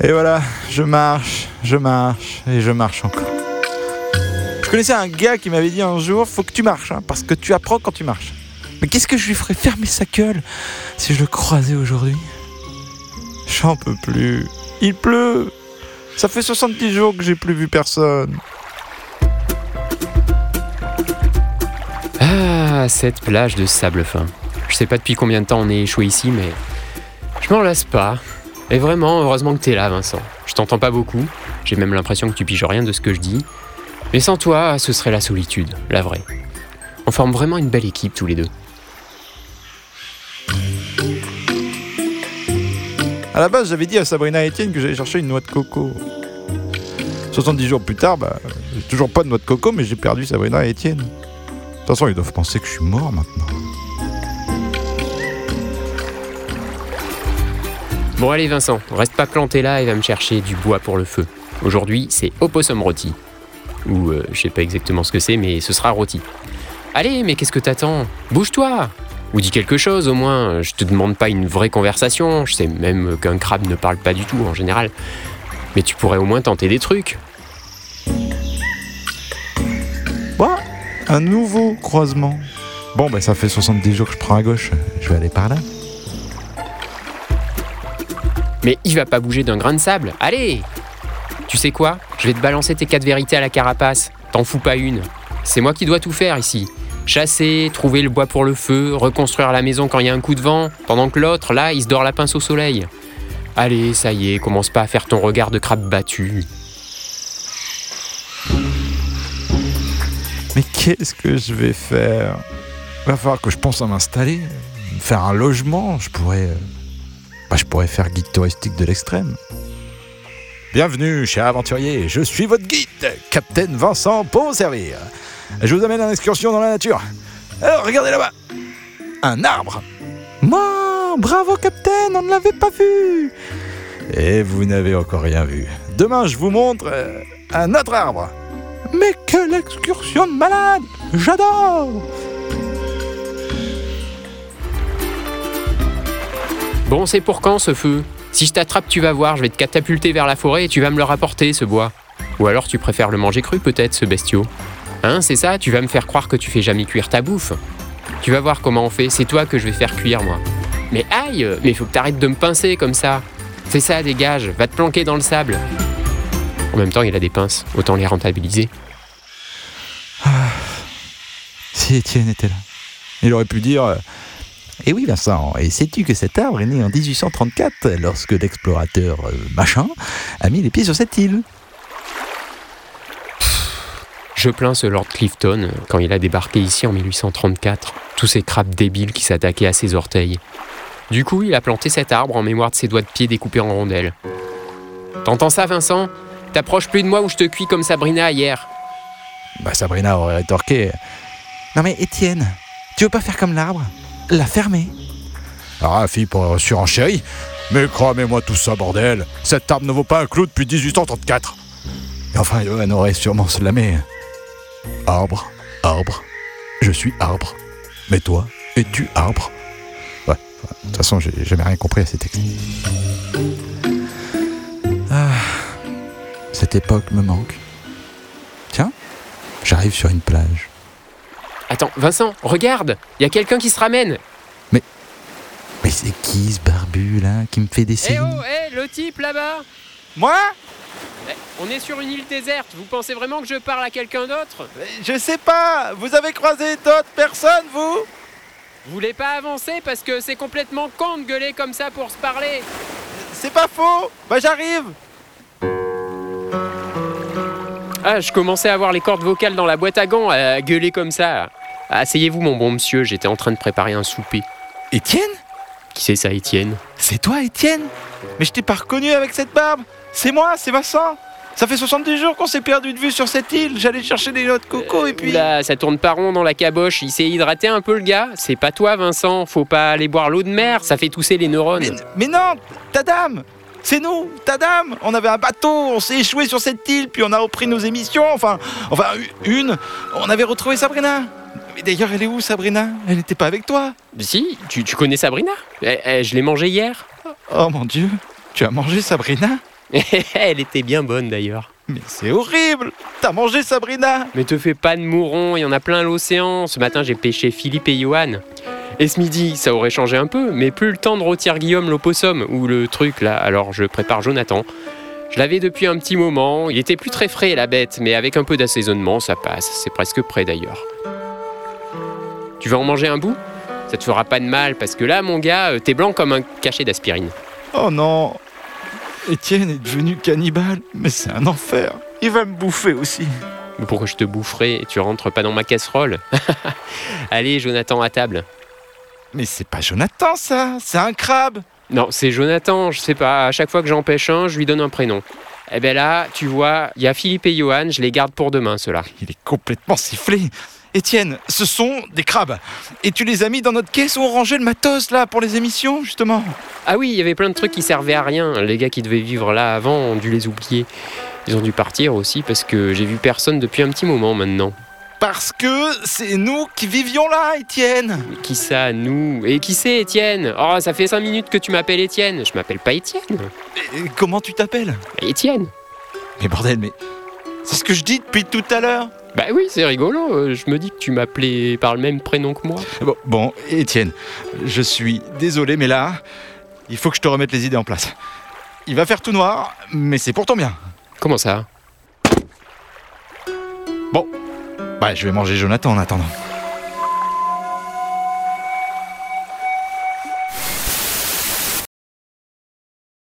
Et voilà, je marche, je marche et je marche encore. Je connaissais un gars qui m'avait dit un jour, faut que tu marches, hein, parce que tu apprends quand tu marches. Mais qu'est-ce que je lui ferais fermer sa gueule si je le croisais aujourd'hui? J'en peux plus. Il pleut. Ça fait 70 jours que j'ai plus vu personne. Ah, cette plage de sable fin. Je sais pas depuis combien de temps on est échoué ici, mais je m'en lasse pas. Et vraiment, heureusement que t'es là, Vincent. Je t'entends pas beaucoup. J'ai même l'impression que tu piges rien de ce que je dis. Mais sans toi, ce serait la solitude, la vraie. On forme vraiment une belle équipe tous les deux. À la base, j'avais dit à Sabrina et Étienne que j'allais chercher une noix de coco. 70 jours plus tard, bah, j'ai toujours pas de noix de coco, mais j'ai perdu Sabrina et Étienne. De toute façon, ils doivent penser que je suis mort maintenant. Bon allez Vincent, reste pas planté là et va me chercher du bois pour le feu. Aujourd'hui, c'est opossum rôti. Ou euh, je sais pas exactement ce que c'est, mais ce sera rôti. Allez, mais qu'est-ce que t'attends? Bouge-toi Ou dis quelque chose au moins. Je te demande pas une vraie conversation. Je sais même qu'un crabe ne parle pas du tout en général. Mais tu pourrais au moins tenter des trucs. Quoi Un nouveau croisement. Bon, bah ça fait 70 jours que je prends à gauche. Je vais aller par là. Mais il va pas bouger d'un grain de sable. Allez Tu sais quoi? Je vais te balancer tes quatre vérités à la carapace. T'en fous pas une. C'est moi qui dois tout faire ici. Chasser, trouver le bois pour le feu, reconstruire la maison quand il y a un coup de vent, pendant que l'autre, là, il se dort la pince au soleil. Allez, ça y est, commence pas à faire ton regard de crabe battu. Mais qu'est-ce que je vais faire? Va falloir que je pense à m'installer, faire un logement. Je pourrais, euh, bah, je pourrais faire guide touristique de l'extrême. Bienvenue, cher aventurier. Je suis votre guide, Capitaine Vincent, pour vous servir. Je vous amène en excursion dans la nature. Alors, regardez là-bas. Un arbre. Moi, bravo, Capitaine, on ne l'avait pas vu. Et vous n'avez encore rien vu. Demain, je vous montre euh, un autre arbre. Mais quelle excursion de malade J'adore Bon, c'est pour quand ce feu? Si je t'attrape, tu vas voir, je vais te catapulter vers la forêt et tu vas me le rapporter, ce bois. Ou alors tu préfères le manger cru, peut-être, ce bestiau. Hein, c'est ça? Tu vas me faire croire que tu fais jamais cuire ta bouffe. Tu vas voir comment on fait, c'est toi que je vais faire cuire, moi. Mais aïe Mais faut que t'arrêtes de me pincer comme ça. Fais ça, dégage, va te planquer dans le sable. En même temps, il a des pinces, autant les rentabiliser. Si Étienne était là, il aurait pu dire euh, Eh oui, Vincent, et sais-tu que cet arbre est né en 1834 lorsque l'explorateur euh, machin a mis les pieds sur cette île? Je plains ce Lord Clifton quand il a débarqué ici en 1834, tous ces crabes débiles qui s'attaquaient à ses orteils. Du coup, il a planté cet arbre en mémoire de ses doigts de pied découpés en rondelles. T'entends ça, Vincent? T'approches plus de moi ou je te cuis comme Sabrina hier. Bah, Sabrina aurait rétorqué Non, mais Étienne, tu veux pas faire comme l'arbre? La fermer Ah, fille pour surenchérie Mais cramez-moi tout ça, bordel Cet arbre ne vaut pas un clou depuis 1834 Et enfin, Johan aurait sûrement slamé Arbre, arbre, je suis arbre. Mais toi, es-tu arbre? Ouais, de toute façon, j'ai jamais rien compris à ces textes. Ah, cette époque me manque. Tiens, j'arrive sur une plage. Attends, Vincent, regarde Il y a quelqu'un qui se ramène Mais c'est qui ce barbu là qui me fait des Eh signes oh, eh, le type là-bas Moi Eh, On est sur une île déserte, vous pensez vraiment que je parle à quelqu'un d'autre? Je sais pas. Vous avez croisé d'autres personnes, vous? Vous voulez pas avancer parce que c'est complètement con de gueuler comme ça pour se parler C'est pas faux. Bah j'arrive. Ah, je commençais à avoir les cordes vocales dans la boîte à gants, à gueuler comme ça. Asseyez-vous, mon bon monsieur, j'étais en train de préparer un souper. Étienne? Qui c'est ça, Étienne? C'est toi, Étienne? Mais je t'ai pas reconnu avec cette barbe. C'est moi, c'est Vincent. Ça fait 70 jours qu'on s'est perdu de vue sur cette île. J'allais chercher des noix de coco et puis. Oula, ça tourne pas rond dans la caboche, il s'est hydraté un peu le gars. C'est pas toi, Vincent, faut pas aller boire l'eau de mer, ça fait tousser les neurones. Mais, mais non, ta dame C'est nous, ta dame On avait un bateau, on s'est échoué sur cette île, puis on a repris nos émissions, enfin, enfin, une. On avait retrouvé Sabrina. Mais d'ailleurs, elle est où, Sabrina? Elle n'était pas avec toi? Si, tu, tu connais Sabrina? Eh, eh, Je l'ai mangée hier. Oh mon dieu, tu as mangé Sabrina? Elle était bien bonne d'ailleurs. Mais c'est horrible T'as mangé Sabrina Mais te fais pas de mouron, il y en a plein à l'océan. Ce matin, j'ai pêché Philippe et Johan. Et ce midi, ça aurait changé un peu, mais plus le temps de rôtir Guillaume l'opossum, ou le truc là, alors je prépare Jonathan. Je l'avais depuis un petit moment, il était plus très frais la bête, mais avec un peu d'assaisonnement, ça passe, c'est presque prêt d'ailleurs. Tu vas en manger un bout? Ça te fera pas de mal, parce que là, mon gars, euh, t'es blanc comme un cachet d'aspirine. Oh non Étienne est devenu cannibale, mais c'est un enfer. Il va me bouffer aussi. Mais pourquoi je te boufferai Tu rentres pas dans ma casserole? Allez, Jonathan, à table. Mais c'est pas Jonathan ça, c'est un crabe. Non, c'est Jonathan, je sais pas, à chaque fois que j'en pêche un, je lui donne un prénom. Eh ben là, tu vois, il y a Philippe et Johan, je les garde pour demain, ceux-là. Il est complètement sifflé. Étienne, ce sont des crabes. Et tu les as mis dans notre caisse où on rangeait le matos là pour les émissions, justement? Ah oui, il y avait plein de trucs qui servaient à rien. Les gars qui devaient vivre là avant ont dû les oublier. Ils ont dû partir aussi parce que j'ai vu personne depuis un petit moment maintenant. Parce que c'est nous qui vivions là, Étienne. Mais qui ça, nous? Et qui c'est, Étienne? Oh, ça fait cinq minutes que tu m'appelles Étienne. Je m'appelle pas Étienne. Et comment tu t'appelles? Étienne Mais bordel, mais c'est ce que je dis depuis tout à l'heure. Bah oui, c'est rigolo. euh, Je me dis que tu m'appelais par le même prénom que moi. Bon, bon, Étienne, je suis désolé, mais là, il faut que je te remette les idées en place. Il va faire tout noir, mais c'est pour ton bien. Comment ça? Bah, je vais manger Jonathan en attendant.